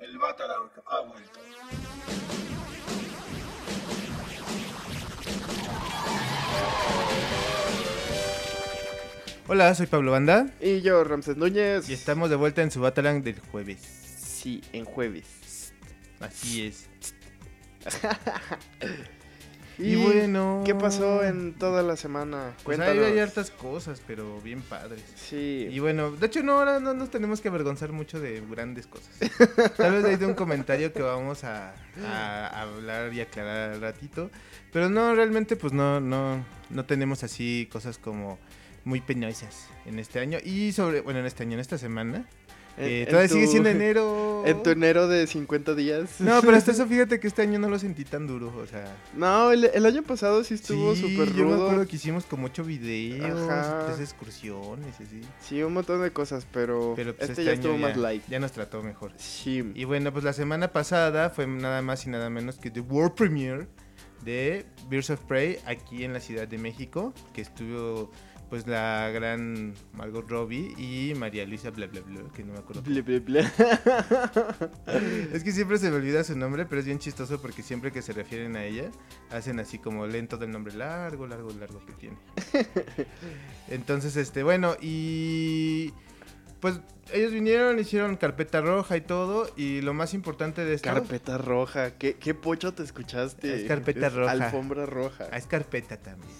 El Batarang ha vuelto. Hola, soy Pablo Banda Y yo, Ramses Núñez. y estamos de vuelta en su Batarang del jueves. Sí, en jueves. Así es. Y, Y bueno. ¿Qué pasó en toda la semana? Pues Cuéntanos. ahí hay hartas cosas, pero bien padres. Sí. Y bueno, de hecho no, ahora no nos tenemos que avergonzar mucho de grandes cosas. Tal vez hay de un comentario que vamos a, a hablar y aclarar al ratito. Pero no, realmente pues no, no, no tenemos así cosas como muy penosas en este año. Y sobre, bueno, en este año, en esta semana. Eh, todavía sigue tu- siendo enero. En tu enero de 50 días. No, pero hasta eso fíjate que este año no lo sentí tan duro, o sea... No, el, el año pasado sí estuvo sí, súper yo me rudo. acuerdo que hicimos como ocho videos, Ajá. tres excursiones, así. Sí, un montón de cosas, pero, Pero pues, este, este ya año estuvo más light. Ya nos trató mejor. Sí. Y bueno, pues la semana pasada fue nada más y nada menos que The World Premiere de Birds of Prey aquí en la Ciudad de México, que estuvo pues la gran Margot Robbie y María Luisa bla bla bla, que no me acuerdo. Ble, ble, ble. Es que siempre se me olvida su nombre, pero es bien chistoso porque siempre que se refieren a ella, hacen así como lento del nombre largo, largo, largo que tiene. Entonces, este, bueno, y pues ellos vinieron, hicieron carpeta roja y todo, y lo más importante de esto... Carpeta roja. ¿Qué, qué pocho te escuchaste? Es carpeta roja. Alfombra roja. Ah, es carpeta también.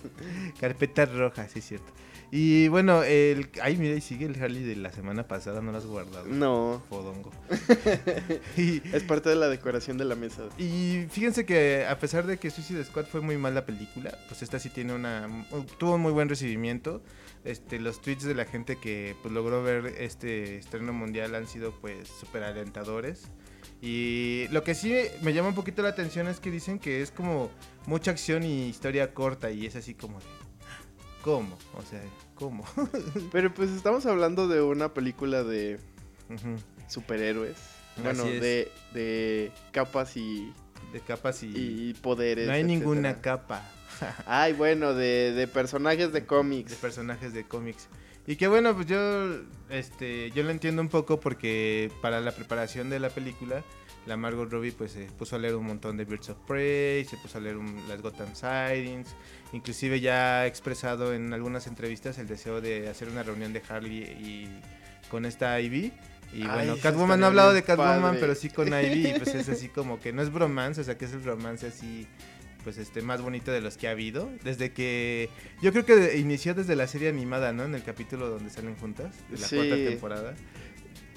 carpeta roja, sí es cierto. Y bueno, el... Ay, mira, y sigue el Harley de la semana pasada, no lo has guardado. No, Fodongo. y, es parte de la decoración de la mesa. y fíjense que a pesar de que Suicide Squad fue muy mal la película, pues esta sí tiene una... Tuvo un muy buen recibimiento. Este, los tweets de la gente que pues, logró ver este estreno mundial han sido pues súper alentadores. Y lo que sí me llama un poquito la atención es que dicen que es como mucha acción y historia corta y es así como de... ¿Cómo? O sea, ¿cómo? Pero pues estamos hablando de una película de superhéroes. Bueno, de, de capas y, De capas y... y poderes. no hay ninguna etcétera. capa. Ay, bueno, de, de personajes de de cómics. personajes de cómics. Y que bueno, pues yo este yo lo entiendo un poco porque para la preparación de la película la Margot Robbie pues se puso a leer un montón de Birds of Prey, se puso a leer un- las Gotham Sightings, inclusive ya ha expresado en algunas entrevistas el deseo de hacer una reunión de Harley y con esta Ivy. Y Ay, bueno, Catwoman no ha hablado de Catwoman, padre. pero sí con Ivy, y pues es así como que no es bromance, o sea que es el romance así pues este más bonito de los que ha habido desde que yo creo que inició desde la serie animada no en el capítulo donde salen juntas de la Sí. cuarta temporada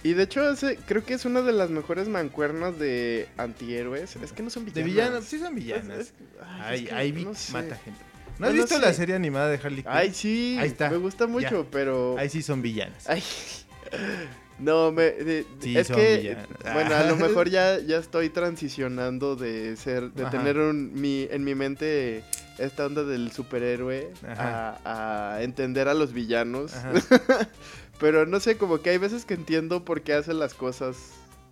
Y de hecho, ese, creo que es una de las mejores mancuernas de antihéroes. Es que no son de villanas. villanas sí son villanas Es- es- ay, es que no sé. mata gente ¿no has visto la serie animada de Harley Quinn? Ay, sí. Ahí está. Me gusta mucho, pero. ahí sí son villanas Ay. No, me, de- Sí, es que, bueno, a lo mejor ya, ya estoy transicionando de ser, de Ajá. tener un, mi, en mi mente esta onda del superhéroe a, a entender a los villanos. Pero no sé, como que hay veces que entiendo por qué hace las cosas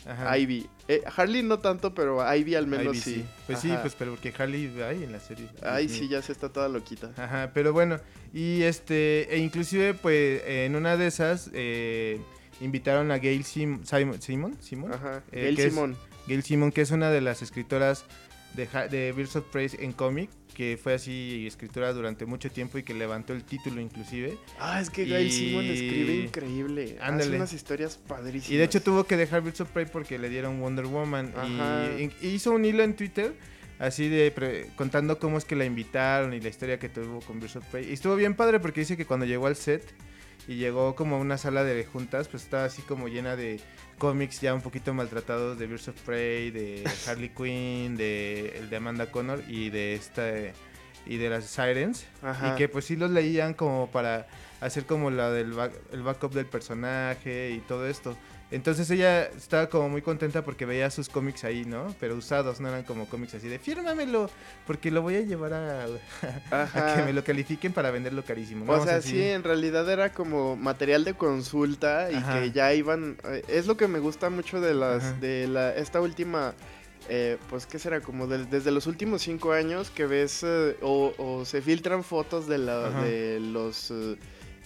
Ajá. Ivy. Eh, Harley no tanto, pero Ivy al menos Ivy, sí. pues sí pues pero porque Harley hay en la serie Ay, sí, ya se está toda loquita. Ajá, pero bueno, y este, e inclusive pues en una de esas eh, invitaron a Gail Sim- Simon, Simon, Simon, Ajá. Eh, Gail que es-. Gail Simon, que es una de las escritoras de, de Birds of Prey en cómic, que fue así escritora durante mucho tiempo y que levantó el título inclusive. Ah, es que Gail y- Simon escribe increíble. Hace Ándale. unas historias padrísimas. Y de hecho tuvo que dejar Birds of Prey porque le dieron Wonder Woman. Ajá. Y, y hizo un hilo en Twitter, así de pre- contando cómo es que la invitaron y la historia que tuvo con Birds of Prey. Y estuvo bien padre porque dice que cuando llegó al set y llegó como a una sala de juntas, pues estaba así como llena de cómics ya un poquito maltratados de Birds of Prey, de Harley Quinn, de el de Amanda Connor y de esta y de las Sirens. Ajá. Y que pues sí los leían como para hacer como la del back- el backup del personaje y todo esto. Entonces ella estaba como muy contenta porque veía sus cómics ahí, ¿no? Pero usados, no eran como cómics así de fírmamelo porque lo voy a llevar a, a que me lo califiquen para venderlo carísimo. O sea, así. sí, en realidad era como material de consulta y Ajá. que ya iban. eh, Es lo que me gusta mucho de las, Ajá. de la, esta última, eh, pues qué será, como del- desde los últimos cinco años que ves eh, o, o se filtran fotos de, la, de los, eh,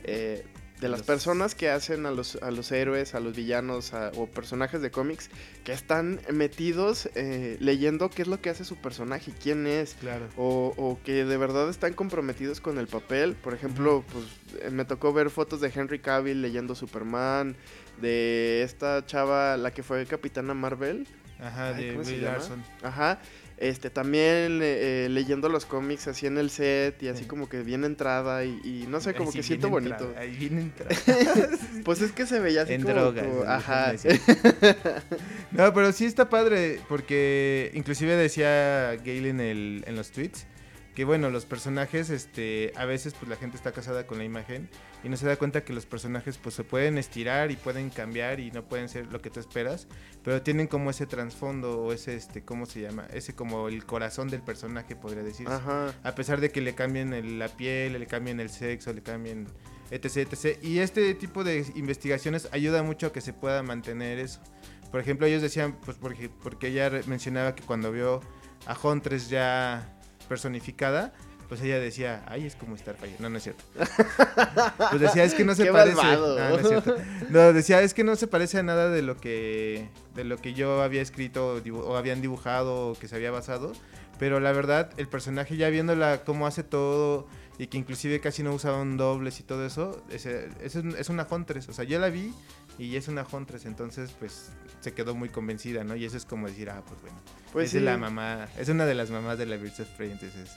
eh, de las Los- personas que hacen a los, a los héroes, a los villanos a- o personajes de cómics que están metidos eh, leyendo qué es lo que hace su personaje, quién es. Claro. O, o que de verdad están comprometidos con el papel. Por ejemplo, pues eh, me tocó ver fotos de Henry Cavill leyendo Superman, de esta chava, la que fue Capitana Marvel. Ajá, Ay, de ¿cómo se Brie llama? Larson. Ajá. Este, también eh, eh, leyendo los cómics así en el set y así Sí. como que bien entrada y, y no sé, como que siento bonito. Ahí viene entrada. Pues es que se veía así en como, drogas. ajá. No, pero sí está padre, porque inclusive decía Gale en, el, en los tweets que bueno, los personajes, este, a veces pues la gente está casada con la imagen y no se da cuenta que los personajes pues se pueden estirar y pueden cambiar y no pueden ser lo que tú esperas, pero tienen como ese trasfondo o ese, este, ¿cómo se llama? Ese como el corazón del personaje, podría decirse. Ajá. A pesar de que le cambien el- la piel, le cambien el sexo, le cambien etc, etc. Y este tipo de investigaciones ayuda mucho a que se pueda mantener eso. Por ejemplo, ellos decían, pues porque, porque ella mencionaba que cuando vio a Huntress ya personificada, pues ella decía, ay, es como Starfire. No, no es cierto. Pues decía, es que no se Qué parece. malvado. No, no es cierto. No, decía, es que no se parece a nada de lo que de lo que yo había escrito o habían dibujado o que se había basado. Pero la verdad, el personaje ya viéndola cómo hace todo y que inclusive casi no usaban dobles y todo eso, es, un- es una Huntress. O sea, yo la vi y es una Huntress, entonces pues se quedó muy convencida, ¿no? Y eso es como decir, ah, pues bueno, Pues es sí. la mamá, es una de las mamás de la Birds of Prey, entonces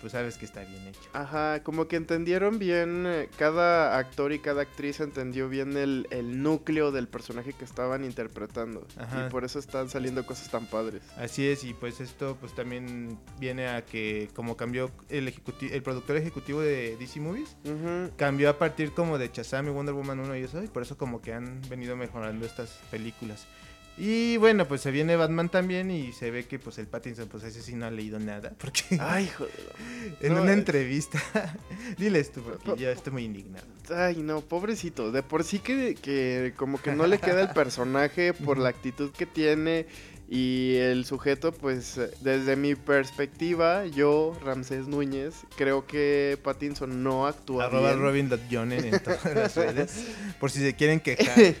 pues sabes que está bien hecho. Ajá, como que entendieron bien, eh, cada actor y cada actriz entendió bien el, el núcleo del personaje que estaban interpretando. Ajá. Y por eso están saliendo cosas tan padres. Así es, y pues esto pues también viene a que como cambió el, ejecuti- el productor ejecutivo de DC Movies, Ujú. cambió a partir como de Shazam y Wonder Woman 1 y eso, y por eso como que han venido mejorando estas películas. Y bueno, pues se viene Batman también y se ve que pues el Pattinson pues ese sí no ha leído nada, porque Ay, joder. en no, una eh. entrevista, diles tú, porque Po- yo estoy muy indignado. Ay, no, pobrecito. De por sí que, que como que no le queda el personaje por la actitud que tiene. Y el sujeto, pues, desde mi perspectiva, yo, Ramsés Núñez, creo que Pattinson no actúa Arroba bien. En todas las redes, por si se quieren quejar,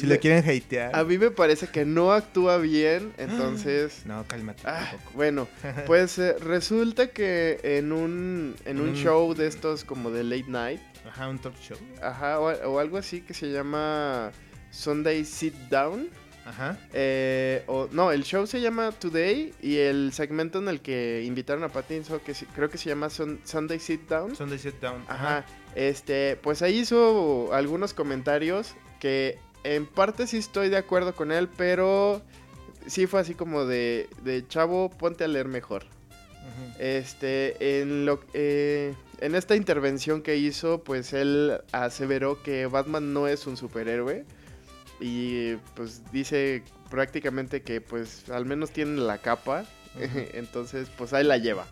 si Le- lo quieren hatear. A mí me parece que no actúa bien, entonces... No, cálmate Ah, bueno, pues eh, resulta que en un, en un Mm. show de estos como de late night, Ajá, un talk show. ajá, o, o algo así que se llama Sunday Sit Down, Ajá. eh, o, no, el show se llama Today y el segmento en el que invitaron a Pattinson, que creo que se llama Sun- Sunday Sit Down, Sunday Sit Down. Ajá. Este, pues ahí hizo algunos comentarios que en parte sí estoy de acuerdo con él, pero sí fue así como de, de chavo, ponte a leer mejor. Este, en lo eh, en esta intervención que hizo, pues él aseveró que Batman no es un superhéroe y pues dice prácticamente que pues al menos tiene la capa, entonces pues ahí la lleva.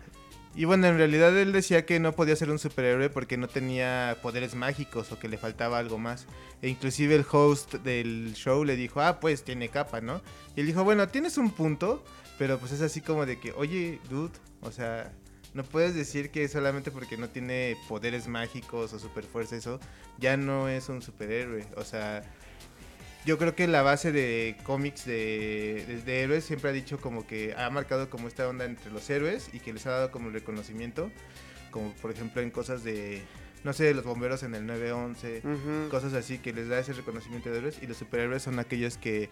Y bueno, en realidad él decía que no podía ser un superhéroe porque no tenía poderes mágicos o que le faltaba algo más. E inclusive el host del show le dijo, ah, pues tiene capa, ¿no? Y él dijo, bueno, tienes un punto, pero pues es así como de que, oye, dude, o sea, no puedes decir que solamente porque no tiene poderes mágicos o superfuerza eso, ya no es un superhéroe. O sea, yo creo que la base de cómics de, de- héroes siempre ha dicho como que ha marcado como esta onda entre los héroes y que les ha dado como el reconocimiento, como por ejemplo en cosas de, no sé, los bomberos en el 911, Ujú. cosas así que les da ese reconocimiento de héroes y los superhéroes son aquellos que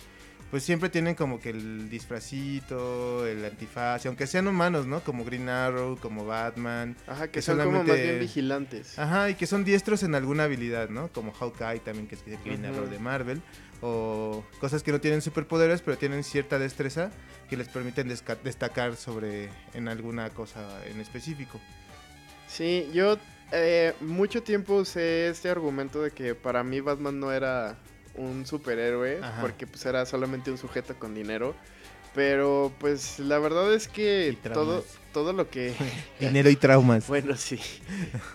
pues siempre tienen como que el disfracito, el antifaz, aunque sean humanos, ¿no? Como Green Arrow, como Batman, Ajá, que que son como más bien vigilantes. Ajá, y que son diestros en alguna habilidad, ¿no? Como Hawkeye también, que es el Green Ujú. Arrow de Marvel. O cosas que no tienen superpoderes, pero tienen cierta destreza que les permiten destacar sobre en alguna cosa en específico. Sí, yo eh, mucho tiempo usé este argumento de que para mí Batman no era un superhéroe, Ajá. porque pues era solamente un sujeto con dinero. Pero pues la verdad es que todo, todo lo que... Dinero y traumas. Bueno, sí.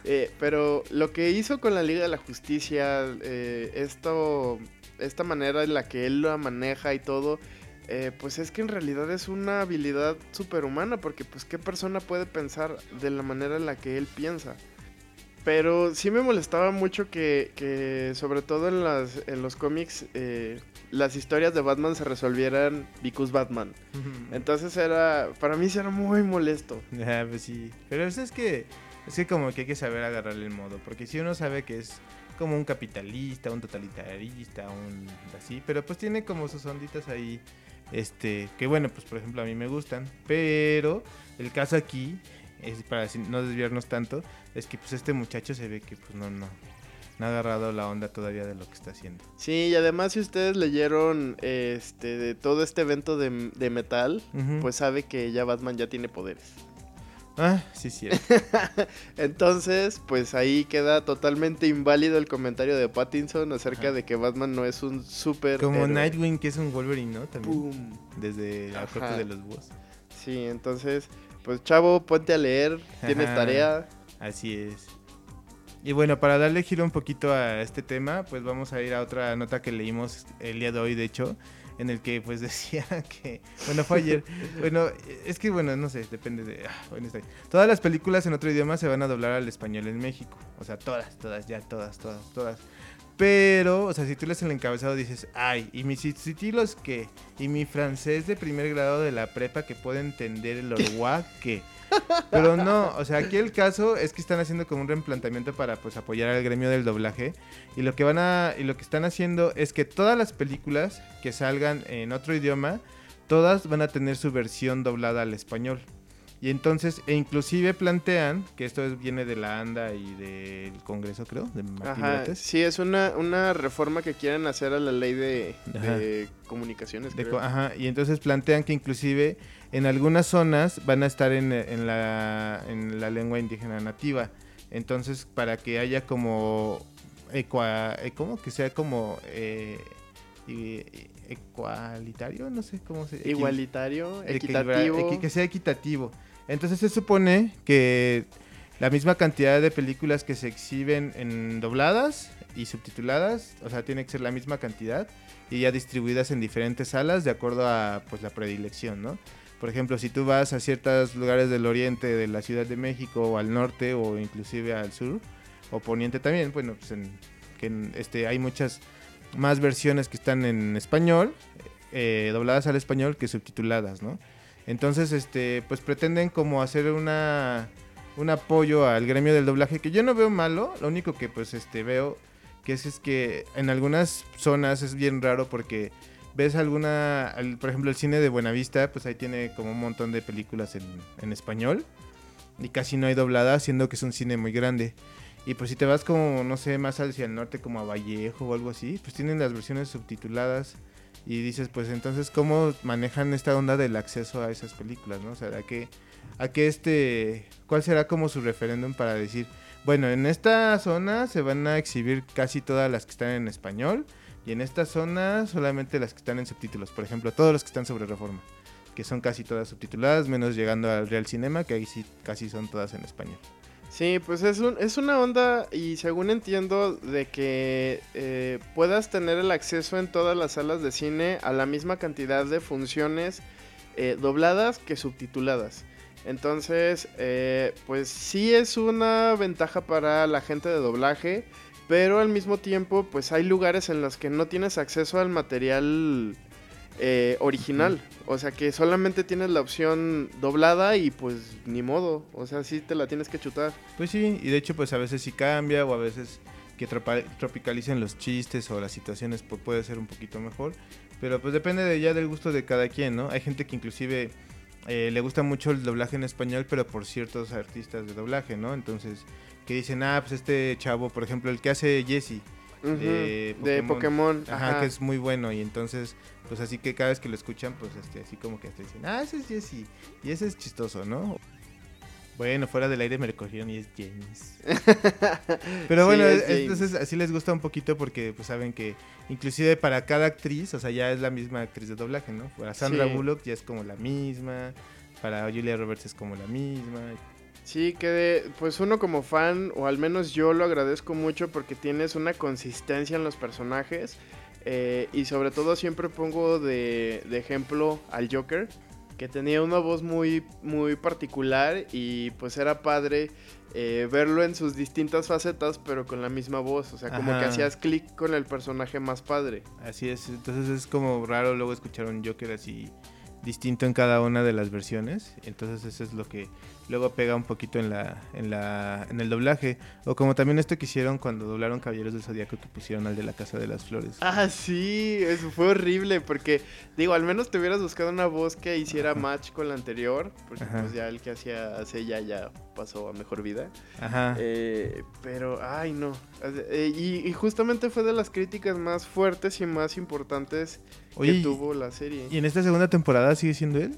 Eh, pero lo que hizo con la Liga de la Justicia, eh, esto, esta manera en la que él la maneja y todo, eh, pues es que en realidad es una habilidad superhumana, porque pues qué persona puede pensar de la manera en la que él piensa. Pero sí me molestaba mucho que, que sobre todo en, las, en los cómics, eh, las historias de Batman se resolvieran because Batman. Entonces era, para mí sí era muy molesto. Ah, pues sí. Pero eso es que, es que como que hay que saber agarrarle el modo. Porque si uno sabe que es como un capitalista, un totalitarista, un así, pero pues tiene como sus onditas ahí, este, que bueno, pues por ejemplo a mí me gustan, pero el caso aquí, es para no desviarnos tanto, es que pues este muchacho se ve que pues no, no, no ha agarrado la onda todavía de lo que está haciendo. Sí, y además si ustedes leyeron este de todo este evento de, de metal, pues sabe que ya Batman ya tiene poderes. Ah, sí, sí. Entonces, pues ahí queda totalmente inválido el comentario de Pattinson acerca Ajá. de que Batman no es un super Como. Nightwing, que es un Wolverine, ¿no? También. Desde la corte de los búhos. Sí, entonces, pues chavo, ponte a leer, tienes Ajá. tarea. Así es. Y bueno, para darle giro un poquito a este tema, pues vamos a ir a otra nota que leímos el día de hoy, de hecho, en el que pues decía que, bueno, fue ayer, bueno, es que bueno, no sé, depende de, ah, bueno, está. Todas las películas en otro idioma se van a doblar al español en México, o sea, todas, todas, ya, todas, todas, todas. Pero, o sea, si tú lees el encabezado dices, ay, ¿y mis subtítulos qué? ¿Y mi francés de primer grado de la prepa que puede entender el orguá qué? Pero no, o sea, aquí el caso es que están haciendo como un reemplantamiento para pues apoyar al gremio del doblaje y lo que van a y lo que están haciendo es que todas las películas que salgan en otro idioma, todas van a tener su versión doblada al español. Y entonces, e inclusive plantean, que esto es- viene de la ANDA y del Congreso, creo, de Martín Ajá, sí, es una, una reforma que quieren hacer a la ley de, comunicaciones. De creo. co- ajá, y entonces plantean que inclusive en algunas zonas van a estar en, en la, en la lengua indígena nativa. Entonces, para que haya como... Ecua, eh, ¿Cómo? Que sea como... eh, ecualitario, no sé cómo se... Igualitario, equilibra- equitativo. equi- que sea equitativo. Entonces se supone que la misma cantidad de películas que se exhiben en dobladas y subtituladas, o sea, tiene que ser la misma cantidad y ya distribuidas en diferentes salas de acuerdo a pues la predilección, ¿no? Por ejemplo, si tú vas a ciertos lugares del oriente de la Ciudad de México o al norte o inclusive al sur o poniente también, bueno, pues en, que este hay muchas más versiones que están en español, eh, dobladas al español que subtituladas, ¿no? Entonces, este, pues pretenden como hacer una un apoyo al gremio del doblaje que yo no veo malo, lo único que pues este veo que es, es que en algunas zonas es bien raro porque ves alguna, al- por ejemplo el cine de Buenavista, pues ahí tiene como un montón de películas en, en español y casi no hay dobladas, siendo que es un cine muy grande. Y pues si te vas como, no sé, más hacia el norte, como a Vallejo o algo así, pues tienen las versiones subtituladas. Y dices, pues entonces, ¿cómo manejan esta onda del acceso a esas películas, no? O sea, ¿a qué, a qué este, cuál será como su referéndum para decir, bueno, en esta zona se van a exhibir casi todas las que están en español y en esta zona solamente las que están en subtítulos. Por ejemplo, todos los que están sobre reforma, que son casi todas subtituladas, menos llegando al Real Cinema, que ahí sí casi son todas en español. Sí, pues es, un, es una onda y según entiendo de que eh, puedas tener el acceso en todas las salas de cine a la misma cantidad de funciones eh, dobladas que subtituladas. Entonces, eh, pues sí es una ventaja para la gente de doblaje, pero al mismo tiempo, pues hay lugares en los que no tienes acceso al material eh, original. O sea que solamente tienes la opción doblada y pues ni modo. O sea, sí te la tienes que chutar. Pues sí, y de hecho pues a veces sí cambia o a veces que tropicalicen los chistes o las situaciones pues puede ser un poquito mejor. Pero pues depende de ya del gusto de cada quien, ¿no? Hay gente que inclusive eh, le gusta mucho el doblaje en español, pero por ciertos artistas de doblaje, ¿no? Entonces, que dicen, ah, pues este chavo, por ejemplo, el que hace Jesse, De De Pokémon. ajá, Ajá. que es muy bueno, y entonces, pues así que cada vez que lo escuchan, pues este, así como que hasta dicen, ah, ese es Jesse, y ese es chistoso, ¿no? Bueno, fuera del aire me lo cogieron y es James. Pero bueno, es es- James. entonces así les gusta un poquito porque pues saben que inclusive para cada actriz, o sea, ya es la misma actriz de doblaje, ¿no? Para Sandra Sí. Bullock ya es como la misma, para Julia Roberts es como la misma. Sí, que de- pues uno como fan, o al menos yo lo agradezco mucho porque tienes una consistencia en los personajes. Eh, y sobre todo siempre pongo de, de ejemplo al Joker, que tenía una voz muy, muy particular y pues era padre eh, verlo en sus distintas facetas, pero con la misma voz. O sea, como que hacías clic con el personaje más padre. Así es, entonces es como raro luego escuchar un Joker así distinto en cada una de las versiones. Entonces eso es lo que luego pega un poquito en la, en la, en el doblaje. O como también esto que hicieron cuando doblaron Caballeros del Zodíaco que pusieron al de la Casa de las Flores. Ah, sí, eso fue horrible porque, digo, al menos te hubieras buscado una voz que hiciera match con la anterior, porque Ajá. pues ya el que hacía hace ya ya pasó a mejor vida. Ajá. Eh, pero, ay, no. Eh, y, y justamente fue de las críticas más fuertes y más importantes Oye, que y- tuvo la serie. ¿y en esta segunda temporada sigue siendo él?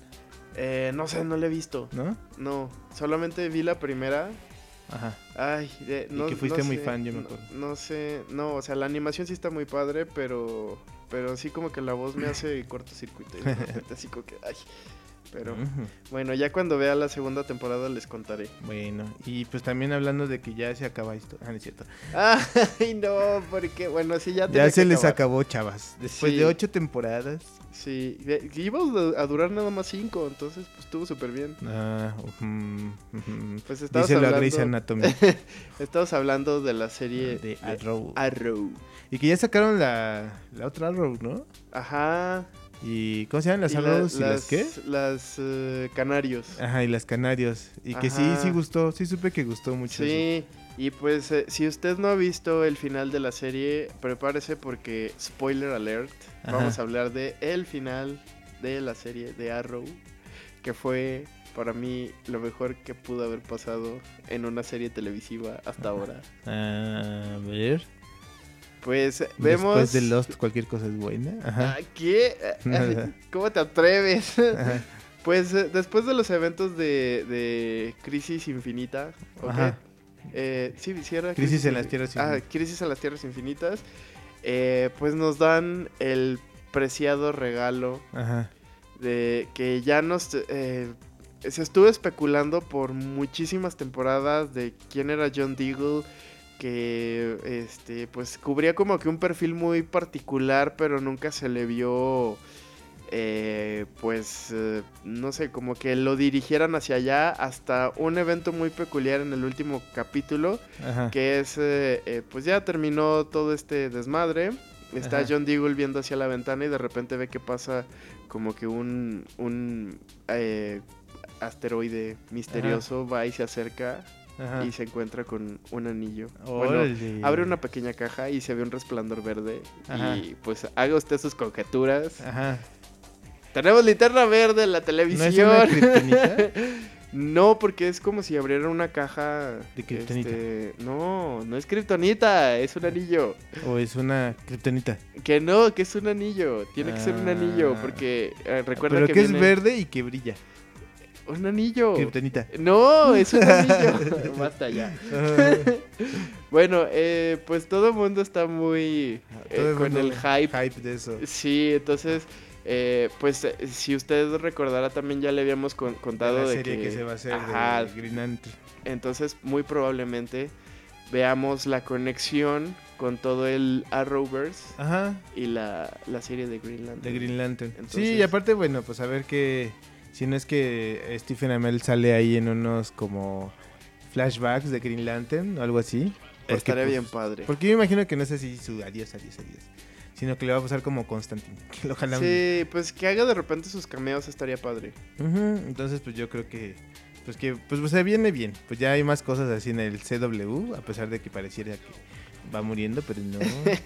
Eh, no sé, no la he visto. ¿No? No, solamente vi la primera. Ajá. Ay, de- no, que fuiste no muy sé, fan, yo me no- acuerdo. No, sé, no, o sea, la animación sí está muy padre, pero pero sí como que la voz me hace cortocircuito. y así como que, ay. Pero bueno, ya cuando vea la segunda temporada les contaré. Bueno, y pues también hablando de que ya se acaba esto. Ah, no es cierto. Ay, no, porque bueno, sí ya Ya se que les acabó, chavas. Después Sí. de ocho temporadas. Sí, iba a durar nada más cinco, entonces pues estuvo súper bien. Ah. Pues estabas Díselo a hablando, Grey's Anatomy estabas hablando de la serie de Arrow. Arrow. Y que ya sacaron la, la otra Arrow, ¿no? Ajá. ¿Y cómo se llaman las la- Arrows y las qué? Las eh, Canarios. Ajá, y las Canarios. Y que sí, sí gustó. Sí supe que gustó mucho. eso. Sí, y pues eh, si usted no ha visto el final de la serie, prepárese porque, spoiler alert, Ajá. vamos a hablar de el final de la serie de Arrow, que fue para mí lo mejor que pudo haber pasado en una serie televisiva hasta ahora. A ver. Pues vemos... Después de Lost, cualquier cosa es buena. Ajá. Ah, ¿Qué? ¿Cómo te atreves? Ajá. Pues eh, después de los eventos de, de Crisis Infinita, ¿ok? Ajá. Eh, sí, era Crisis en las Tierras Ah, Infinitas. Crisis en las Tierras Infinitas. Eh, pues nos dan el preciado regalo Ajá. de que ya nos... eh, se estuvo especulando por muchísimas temporadas de quién era John Deagle, que este pues cubría como que un perfil muy particular, pero nunca se le vio eh, pues eh, no sé, como que lo dirigieran hacia allá hasta un evento muy peculiar en el último capítulo, Ajá. que es eh, eh, pues ya terminó todo este desmadre. Está Ajá. John Deagle viendo hacia la ventana y de repente ve que pasa como que un, un asteroide misterioso va y se acerca Ajá. y se encuentra con un anillo. Bueno, abre una pequeña caja y se ve un resplandor verde. Ajá. Y pues haga usted sus conjeturas. Ajá. Tenemos linterna verde en la ¿No televisión. es una? No, porque es como si abriera una caja. De kriptonita. este, no, no es kriptonita, es un anillo. ¿O es una kriptonita? Que no, que es un anillo. Tiene que ser un anillo, Ah. porque eh, recuerda Pero que, que, es verde y que brilla. Un anillo. No, es un anillo. Basta ya. Bueno, eh, pues todo el mundo está muy eh, Todo el con mundo el hype. Hype de eso. Sí, entonces, eh, pues eh, si usted recordará también ya le habíamos con- contado la de serie que, que, se va a hacer Ajá, de Green Lantern. entonces muy probablemente veamos la conexión con todo el Arrowverse Ajá, y la, la serie de Green Lantern. de Green Lantern. Sí, y aparte, bueno, pues a ver que... Si no es que Stephen Amell sale ahí en unos como flashbacks de Green Lantern o algo así. Porque, Estaría pues, bien padre. Porque yo imagino que no es así su adiós, adiós, adiós. Sino que le va a pasar como Constantine. Que lo jalan. Sí, pues que haga de repente sus cameos estaría padre. Entonces, pues yo creo que. Pues que pues, se viene bien. Pues ya hay más cosas así en el CW, a pesar de que pareciera que va muriendo, pero no.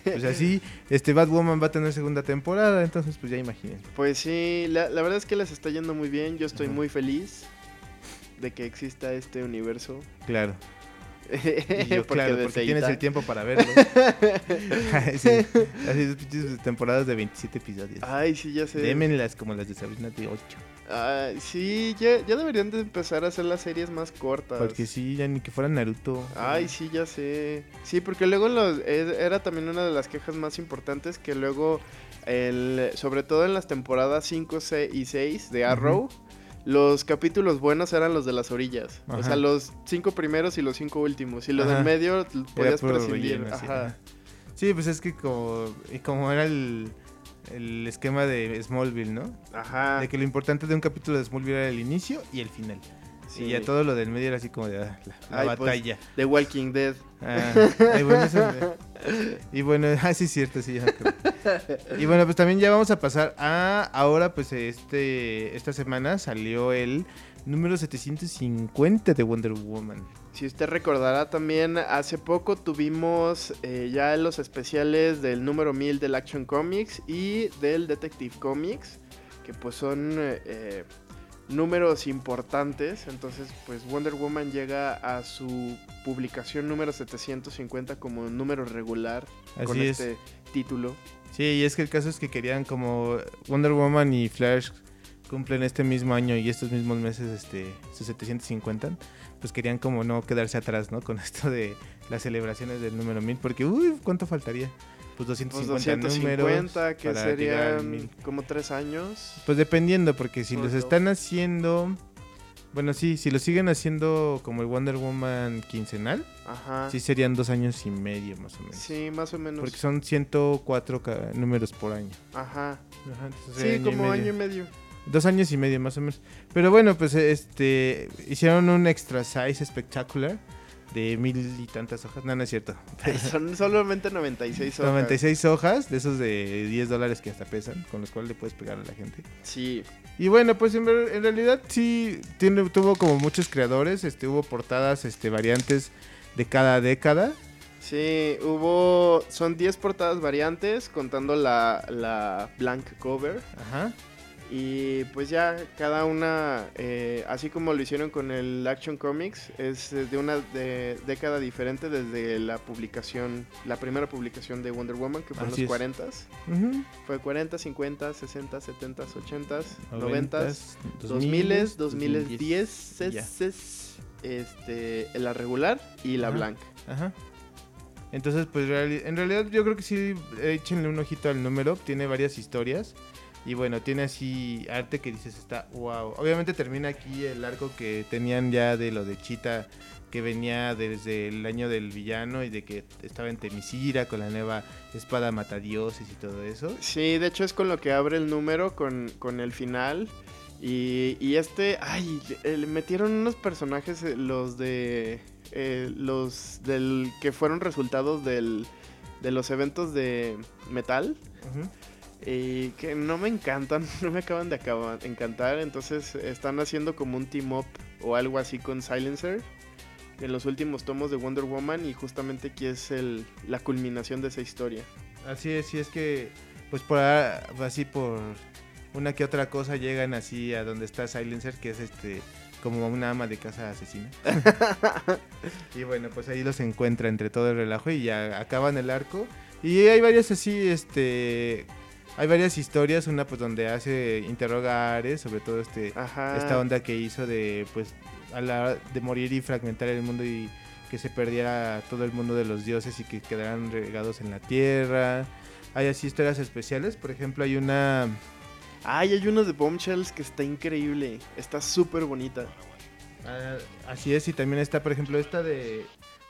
Pues así, este Batwoman va a tener segunda temporada, entonces pues ya imaginen. Pues sí, la, la verdad es que les está yendo muy bien. Yo estoy muy feliz de que exista este universo. Claro. Y yo, claro, de porque tienes el tiempo para verlo. sí, así pinches temporadas de 27 episodios. Ay, sí, ya sé. Démenlas como las de Sabrina de 8. Ay, sí, ya, ya deberían de empezar a hacer las series más cortas. Porque sí, ya ni que fuera Naruto. Ay, sí, ya sé. Sí, porque luego los, era también una de las quejas más importantes que luego, el, sobre todo en las temporadas 5 se- y 6 de Arrow, los capítulos buenos eran los de las orillas. O sea, los cinco primeros y los cinco últimos. Y lo Ajá. del medio podías prescindir. relleno, Ajá. Sí, pues es que como, y como era el, el esquema de Smallville, ¿no? Ajá. De que lo importante de un capítulo de Smallville era el inicio y el final. sí. Y ya todo lo del medio era así como de ah, la, la Ay, pues, batalla. The Walking Dead. Ah, bueno, eso me- y bueno, ah, sí es cierto, sí, ya. Y bueno, pues también ya vamos a pasar a ahora, pues este esta semana salió el número 750 de Wonder Woman. Si usted recordará también, hace poco tuvimos eh, ya los especiales del número 1000 del Action Comics y del Detective Comics, que pues son eh, eh, números importantes. Entonces, pues Wonder Woman llega a su publicación número 750 como número regular con es. este título. Sí, y es que el caso es que querían como Wonder Woman y Flash cumplen este mismo año y estos mismos meses este sus 750, pues querían como no quedarse atrás, ¿no? Con esto de las celebraciones del número 1000 porque uy, ¿cuánto faltaría? Pues Pues 250, números 250, que serían 1000. como tres años. Pues dependiendo, porque si los están haciendo. Bueno, sí, si lo siguen haciendo como el Wonder Woman quincenal, Ajá. sí serían dos años y medio más o menos. Sí, más o menos. Porque son 104 ca- números por año. Ajá. Ajá, Sí, como año y medio. Dos años y medio más o menos. Pero bueno, pues este hicieron un extra size espectacular de mil y tantas hojas. No, no es cierto. Son solamente 96 hojas. 96 hojas, de esos de 10 dólares que hasta pesan, con los cuales le puedes pegar a la gente. Sí. Y bueno, pues en, en realidad sí tiene, tuvo como muchos creadores, este, hubo portadas este, variantes de cada década. Sí, hubo. Son 10 portadas variantes, contando la, la blank cover. Ajá. Y pues ya cada una, eh, así como lo hicieron con el Action Comics, es de una de- década diferente desde la publicación, la primera publicación de Wonder Woman, que fue en Así los es. 40s. Ujú. Fue 40, 50, 60, 70, 80, 90, Noventas, 2000, 2000, 2010, ya. este, la regular y la Ajá. blanca. Ajá. Entonces, pues en realidad yo creo que sí, échenle un ojito al número, tiene varias historias. Y bueno, tiene así arte que dices, está wow. Obviamente termina aquí el arco que tenían ya de lo de Chita, que venía desde el año del villano y de que estaba en Temisira con la nueva espada matadioses y todo eso. Sí, de hecho es con lo que abre el número, con, con el final. Y, y este, ay, le metieron unos personajes, eh, los de, eh, los del, que fueron resultados del, de los eventos de metal. Ujú. Y que no me encantan, no me acaban de acabar, encantar. Entonces están haciendo como un team up o algo así con Silencer en los últimos tomos de Wonder Woman. Y justamente aquí es el, la culminación de esa historia. Así es, sí es que, pues por así por una que otra cosa llegan así a donde está Silencer, que es este como una ama de casa asesina. y bueno, pues ahí los encuentra entre todo el relajo y ya acaban el arco. Y hay varias así, este, hay varias historias, una pues donde hace interroga a Ares, sobre todo este Ajá. esta onda que hizo de pues a la de morir y fragmentar el mundo y que se perdiera todo el mundo de los dioses y que quedaran regados en la tierra. Hay así historias especiales, por ejemplo, hay una Ay, hay uno de Bombshells que está increíble. Está súper bonita. ah, así es y también está, por ejemplo, esta de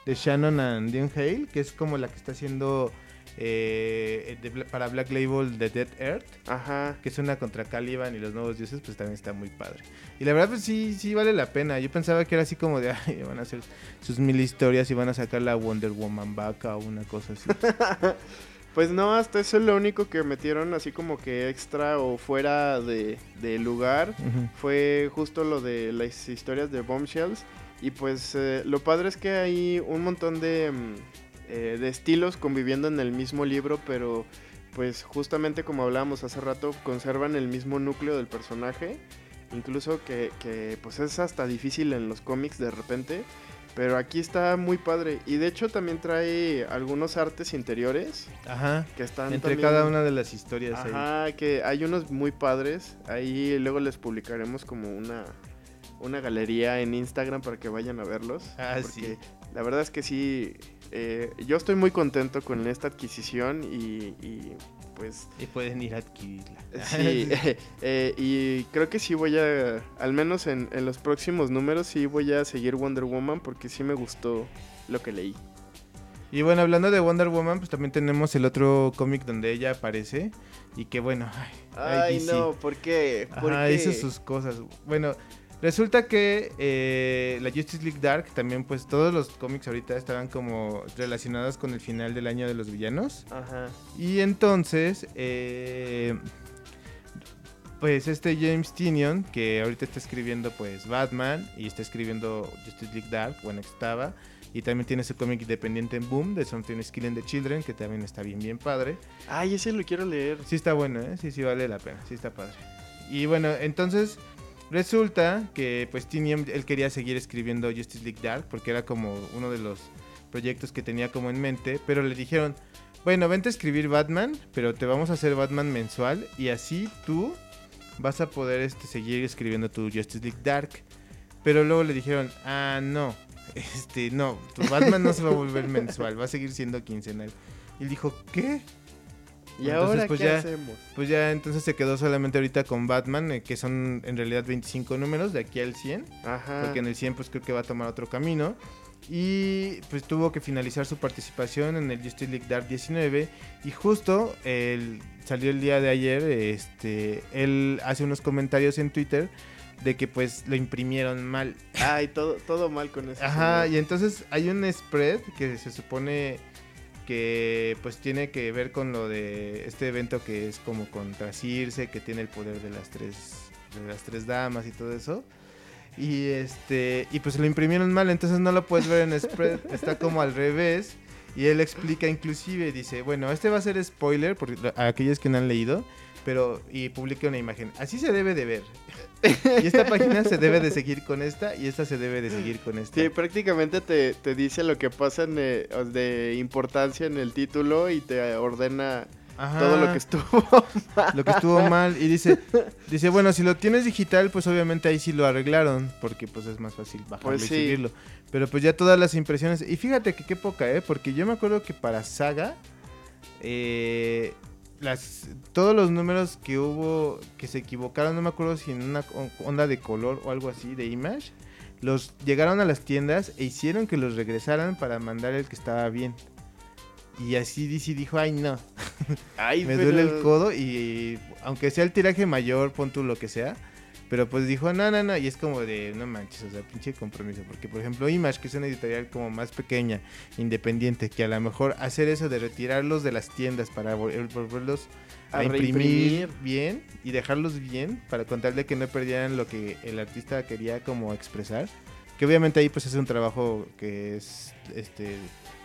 de Shannon and Dion Hale, que es como la que está haciendo eh, de para Black Label de Dead Earth. Ajá. que es una contra Caliban y los nuevos dioses, pues también está muy padre. Y la verdad, pues sí, sí vale la pena. Yo pensaba que era así como de, ay, van a hacer sus mil historias y van a sacar la Wonder Woman vaca o una cosa así. Pues no, hasta eso es lo único que metieron así como que extra o fuera de, de lugar. Ujú. Fue justo lo de las historias de Bombshells. Y pues eh, lo padre es que hay un montón de, mm, eh, de estilos conviviendo en el mismo libro, pero pues justamente como hablábamos hace rato, conservan el mismo núcleo del personaje. Incluso que, que pues es hasta difícil en los cómics de repente. Pero aquí está muy padre. Y de hecho también trae algunos artes interiores Ajá. que están Entre también- cada una de las historias ahí. Ajá, que hay unos muy padres. Ahí luego les publicaremos como una, una galería en Instagram para que vayan a verlos. Ah, porque sí. La verdad es que sí, eh, yo estoy muy contento con esta adquisición y, y, pues Y pueden ir a adquirirla. sí, eh, y creo que sí voy a, al menos en, en los próximos números, sí voy a seguir Wonder Woman porque sí me gustó lo que leí. Y bueno, hablando de Wonder Woman, pues también tenemos el otro cómic donde ella aparece. Y que bueno, ay, ay, Ay, DC. no, ¿por qué? ¿Por Ajá, qué? hizo sus cosas. Bueno, resulta que eh, la Justice League Dark también, pues todos los cómics ahorita estaban como relacionados con el final del año de los villanos. Ajá. Y entonces, eh, pues este James Tinion, que ahorita está escribiendo pues Batman y está escribiendo Justice League Dark, bueno, estaba. Y también tiene su cómic independiente en Boom de Something is Killing the Children, que también está bien, bien padre. Ay, ese lo quiero leer. Sí está bueno, ¿eh? Sí, sí vale la pena, sí está padre. Y bueno, entonces resulta que pues Tinian, él quería seguir escribiendo Justice League Dark porque era como uno de los proyectos que tenía como en mente, pero le dijeron, bueno, vente a escribir Batman, pero te vamos a hacer Batman mensual y así tú vas a poder este, seguir escribiendo tu Justice League Dark. Pero luego le dijeron, ah, no, este, no, tu Batman no se va a volver mensual, va a seguir siendo quincenal. Y dijo, ¿qué? ¿Y Entonces, ahora pues qué ya- hacemos? Pues ya entonces se quedó solamente ahorita con Batman, eh, que son en realidad 25 números de aquí al 100, Ajá. porque en el 100 pues creo que va a tomar otro camino. Y pues tuvo que finalizar su participación en el Justice League Dark 19 y justo el, salió el día de ayer, este, él hace unos comentarios en Twitter de que pues lo imprimieron mal. Ay, todo, todo mal con eso. Ajá, y entonces hay un spread que se supone que pues tiene que ver con lo de este evento que es como contra Circe, que tiene el poder de las tres de las tres damas y todo eso. Y este y pues lo imprimieron mal, entonces no lo puedes ver en spread, está como al revés. Y él explica inclusive, dice, bueno, este va a ser spoiler por a aquellos que no han leído, pero y publica una imagen. Así se debe de ver. Y esta página se debe de seguir con esta y esta se debe de seguir con esta. Sí, prácticamente te, te dice lo que pasa en, eh, de importancia en el título y te ordena Ajá, todo lo que estuvo. lo que estuvo mal y dice dice bueno si lo tienes digital pues obviamente ahí sí lo arreglaron porque pues es más fácil bajarlo Pues y sí. subirlo pero pues ya todas las impresiones y fíjate que qué poca eh porque yo me acuerdo que para Saga eh, las todos los números que hubo que se equivocaron no me acuerdo si en una onda de color o algo así de image los llegaron a las tiendas e hicieron que los regresaran para mandar el que estaba bien y así DC dijo ay no Ay, me pero- duele el codo y aunque sea el tiraje mayor, pon tú lo que sea. Pero pues dijo, no, no, no, y es como de, no manches, o sea, pinche compromiso. Porque, por ejemplo, Image, que es una editorial como más pequeña, independiente, que a lo mejor hacer eso de retirarlos de las tiendas para vol- volverlos a, A imprimir bien y dejarlos bien, para contarle que no perdieran lo que el artista quería como expresar. Que obviamente ahí pues es un trabajo que es, este,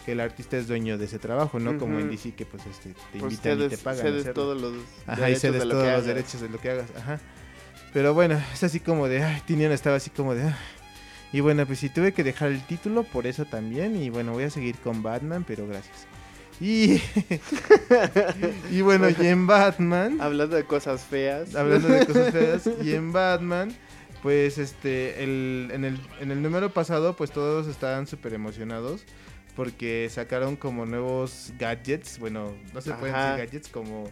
que el artista es dueño de ese trabajo, ¿no? Como en. DC que pues este, te Pues invitan y te pagan. cedes todos los Ajá, y derechos cedes de lo todos los hagas. derechos de lo que hagas. Ajá. Pero bueno, es así como de, ay, Tinian estaba así como de, "Ay". y bueno, pues sí tuve que dejar el título por eso también. Y bueno, voy a seguir con Batman, pero gracias. Y, y bueno, y en Batman, Hablando de cosas feas. hablando de cosas feas, y en Batman, pues este, el, en, el, en el número pasado, pues todos estaban súper emocionados. Porque sacaron como nuevos gadgets. Bueno, no se pueden decir gadgets como.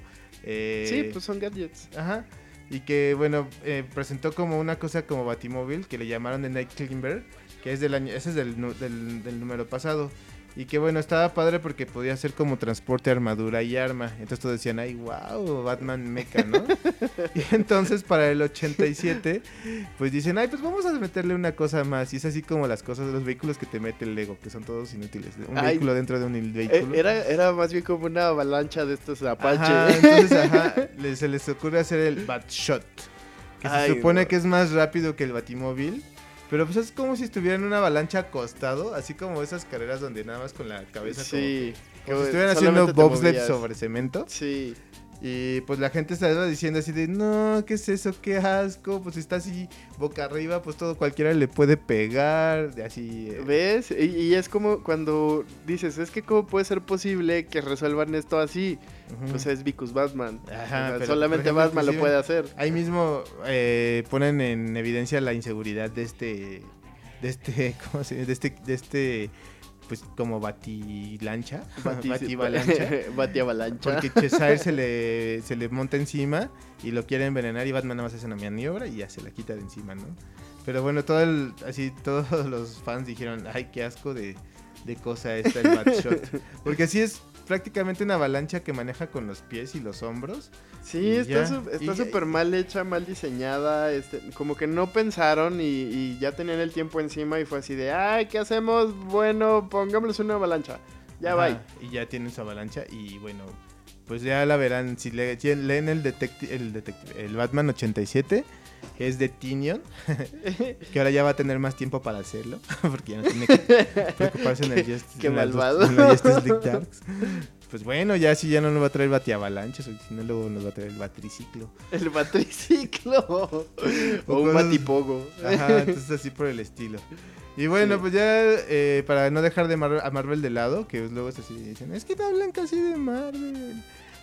eh, Sí, pues son gadgets. Ajá. Y que, bueno, eh, presentó como una cosa como Batimóvil que le llamaron de Night Climber, que es del año, ese es del, del número pasado. Y que bueno, estaba padre porque podía ser como transporte, armadura y arma. Entonces todos decían, ay, wow, Batman mecha, ¿no? y entonces para el 87, pues dicen, ay, pues vamos a meterle una cosa más. Y es así como las cosas de los vehículos que te mete el Lego, que son todos inútiles. Un Ay. vehículo dentro de un Eh, vehículo. era, era más bien como una avalancha de estos Apache. Ajá, entonces, ajá, se les ocurre hacer el Batshot. Que Ay, se supone no. que es más rápido que el Batimóvil. Pero pues es como si estuviera en una avalancha acostado, así como esas carreras donde nada más con la cabeza como, sí. como si que estuvieran haciendo bobsled sobre cemento. Sí. Y pues la gente estaba diciendo así de, no, ¿qué es eso? ¿Qué asco? Pues está así boca arriba, pues todo cualquiera le puede pegar, de así... eh, ¿Ves? Y, y es como cuando dices, es que cómo puede ser posible que resuelvan esto así. ujú. Pues es Vicus Batman. Ajá, O sea, pero, por solamente ejemplo, Batman lo puede hacer. Ahí mismo eh, ponen en evidencia la inseguridad de este, de este, ¿cómo se dice? De este, de este, pues como batilancha, bativalancha. Batiavalancha. Porque Cheshire se le, se le monta encima y lo quiere envenenar y Batman nada más hace una maniobra y ya se la quita de encima, ¿no? Pero bueno, todo el, así todos los fans dijeron, ay, qué asco de, de cosa esta el Batshot. Porque así es prácticamente una avalancha que maneja con los pies y los hombros. Sí, está súper mal hecha, mal diseñada. Este, como que no pensaron y, y ya tenían el tiempo encima y fue así de, ay, ¿qué hacemos? Bueno, pongámosles una avalancha. Ya va. Y ya tienen su avalancha y bueno, pues ya la verán. Si le- leen el, detecti- el, detective- el Batman 87, que es de Tinion, que ahora ya va a tener más tiempo para hacerlo, porque ya no tiene que preocuparse en el Justice, Qué en dos- malvado. en la Justice League Darks. Pues bueno, ya si ya no nos va a traer batiavalanchas, o si no luego nos va a traer el batriciclo. El batriciclo. o un cosas- batipogo. Ajá, entonces así por el estilo. Y bueno, Sí. pues ya eh, para no dejar de Marvel, a Marvel de lado, que luego es así, dicen, es que no hablan casi de Marvel.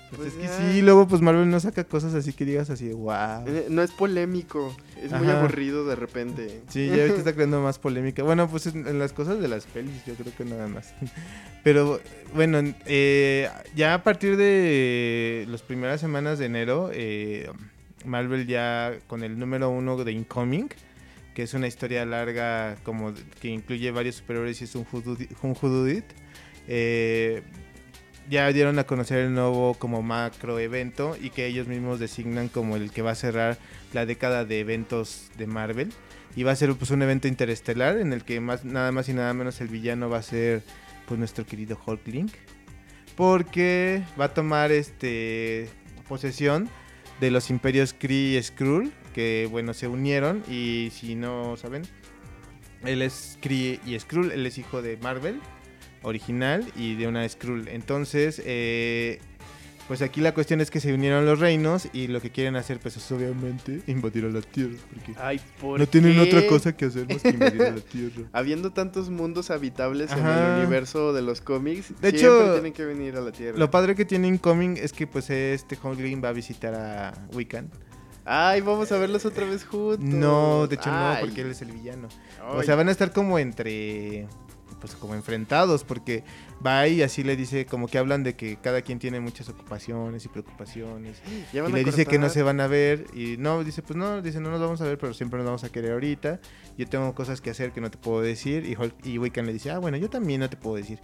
Pues, Pues es que sí, luego pues Marvel no saca cosas así que digas así, wow. Eh, No es polémico. Es muy aburrido de repente. Sí, ya ahorita está creando más polémica. Bueno, pues en, las cosas de las pelis, yo creo que nada más. Pero bueno, eh, ya a partir de las primeras semanas de enero, eh, Marvel ya con el número uno de Incoming, que es una historia larga como de- que incluye varios superhéroes y es un whodunit, eh, ya dieron a conocer el nuevo como macro evento y que ellos mismos designan como el que va a cerrar la década de eventos de Marvel. Y va a ser pues un evento interestelar en el que más, nada más y nada menos el villano va a ser pues nuestro querido Hulkling. Porque va a tomar este posesión de los imperios Kree y Skrull. Que bueno, se unieron. Y si no saben, él es Kree y Skrull. Él es hijo de Marvel original y de una Skrull. Entonces, eh, pues aquí la cuestión es que se unieron los reinos. Y lo que quieren hacer pues es obviamente invadir a la Tierra. Porque Ay, ¿por no tienen otra cosa que hacer más que invadir a la Tierra. Habiendo tantos mundos habitables en el universo de los cómics, De siempre hecho, tienen que venir a la Tierra. Lo padre que tiene Incoming es que pues este Hulkling va a visitar a Wiccan. Ay, vamos a verlos otra vez juntos. No, de hecho no, porque él es el villano. O sea, van a estar como entre pues como enfrentados porque va y así le dice como que hablan de que cada quien tiene muchas ocupaciones y preocupaciones y le dice que no se van a ver y no dice pues no dice no nos vamos a ver pero siempre nos vamos a querer ahorita yo tengo cosas que hacer que no te puedo decir y Hulk, y Wiccan le dice ah bueno yo también no te puedo decir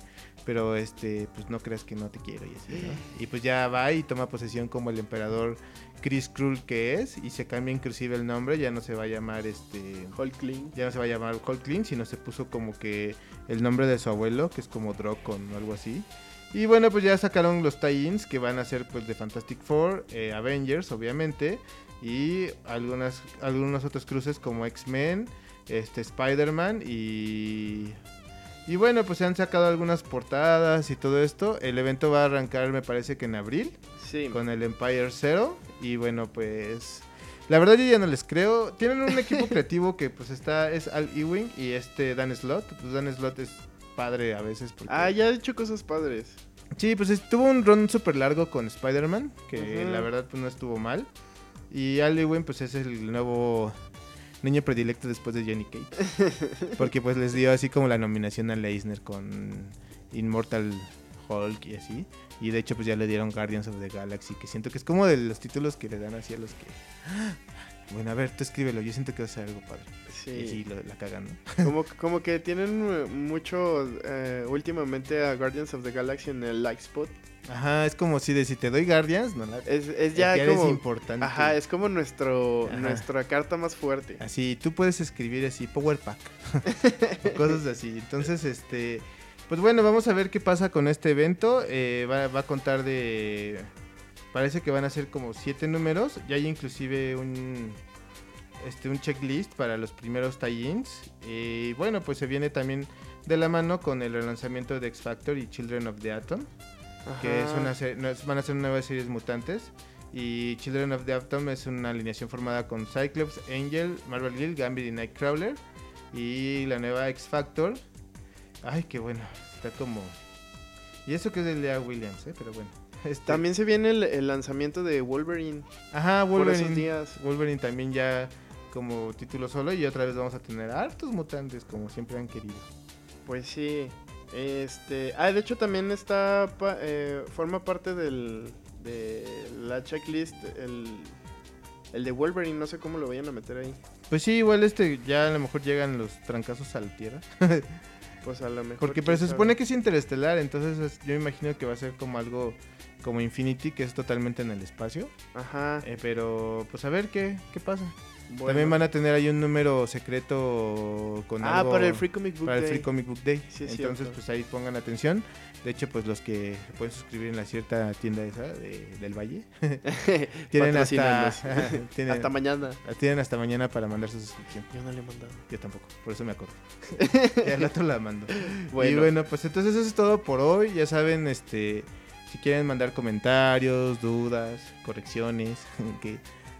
pero este pues no creas que no te quiero y así ¿no? y pues ya va y toma posesión como el emperador Chris Krull que es y se cambia inclusive el nombre ya no se va a llamar este Hulkling. ya no se va a llamar Hulkling, sino se puso como que el nombre de su abuelo, que es como O algo así. Y bueno, pues ya sacaron los tie-ins que van a ser pues de Fantastic Four, eh, Avengers, obviamente, y algunas, algunos otros cruces como X-Men, este, Spider-Man y... Y bueno, pues se han sacado algunas portadas y todo esto. El evento va a arrancar, me parece que en abril Sí. con el Empire Zero. Y bueno, pues. La verdad yo ya no les creo. Tienen un equipo creativo que pues está. Es Al Ewing y este Dan Slott. Pues Dan Slott es padre a veces. Porque... Ah, ya ha hecho cosas padres. Sí, pues estuvo un run súper largo con Spider-Man. Que la verdad pues no estuvo mal. Y Al Ewing pues es el nuevo niño predilecto después de Jenny Cage. Porque pues les dio así como la nominación a Leisner con Immortal Hulk y así. Y de hecho pues ya le dieron Guardians of the Galaxy, que siento que es como de los títulos que le dan así a los que... Bueno, a ver, tú escríbelo, yo siento que va a ser algo padre. Y sí, Sí. lo- la cagan, ¿no? como, como que tienen eh, mucho eh, últimamente a Guardians of the Galaxy en el like spot. Ajá, es como si de si te doy Guardians, no la... Es, es ya como... importante. Ajá, es como nuestro, Ajá. nuestra carta más fuerte. Así, tú puedes escribir así, Power Pack. o cosas así. Entonces, este. Pues bueno, vamos a ver qué pasa con este evento. Eh, va, va a contar de. Parece que van a ser como siete números. Ya hay inclusive un. Este, un checklist para los primeros tie-ins. Y bueno, pues se viene también de la mano con el relanzamiento de X Factor y Children of the Atom que es una van a ser nuevas series mutantes. Y Children of the Atom es una alineación formada con Cyclops, Angel, Marvel Girl, Gambit y Nightcrawler. Y la nueva X Factor. Ay, qué bueno. Está como. Y eso que es de Lea Williams, ¿eh? Pero bueno. Este- También se viene el, el lanzamiento de Wolverine Ajá, por esos Wolverine. días. Wolverine también ya como título solo. Y otra vez vamos a tener hartos mutantes, como siempre han querido. Pues sí. Este, ah, de hecho también está pa- eh, forma parte del de la checklist el el de Wolverine, no sé cómo lo vayan a meter ahí. Pues sí, igual este ya a lo mejor llegan los trancazos a la tierra. Pues a lo mejor. Porque pero se supone que es interestelar, entonces es- yo imagino que va a ser como algo como Infinity, que es totalmente en el espacio. Ajá. Eh, pero pues a ver qué, qué pasa. Bueno. También van a tener ahí un número secreto con Ah, algo para el Free Comic Book para el. Free Comic Book Day. Sí, Entonces cierto. pues ahí pongan atención. De hecho pues los que se pueden suscribir en la cierta tienda esa de- del Valle tienen hasta Patrocínanos. tienen, Hasta mañana. tienen hasta mañana para mandar su suscripción. Yo no le he mandado. Yo tampoco, por eso me acuerdo. y al otro la mando. Y Bueno, bueno, pues entonces eso es todo por hoy. Ya saben, este, si quieren mandar comentarios, dudas, correcciones, que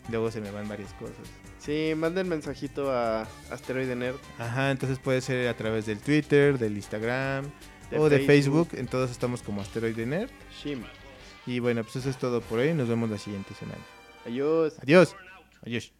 luego se me van varias cosas. Sí, manden mensajito a Asteroide Nerd. Ajá, entonces puede ser a través del Twitter, del Instagram de o de Facebook. En todos estamos como Asteroide Nerd. Shima. Y bueno, pues eso es todo por hoy. Nos vemos la siguiente semana. Adiós. Adiós. Adiós.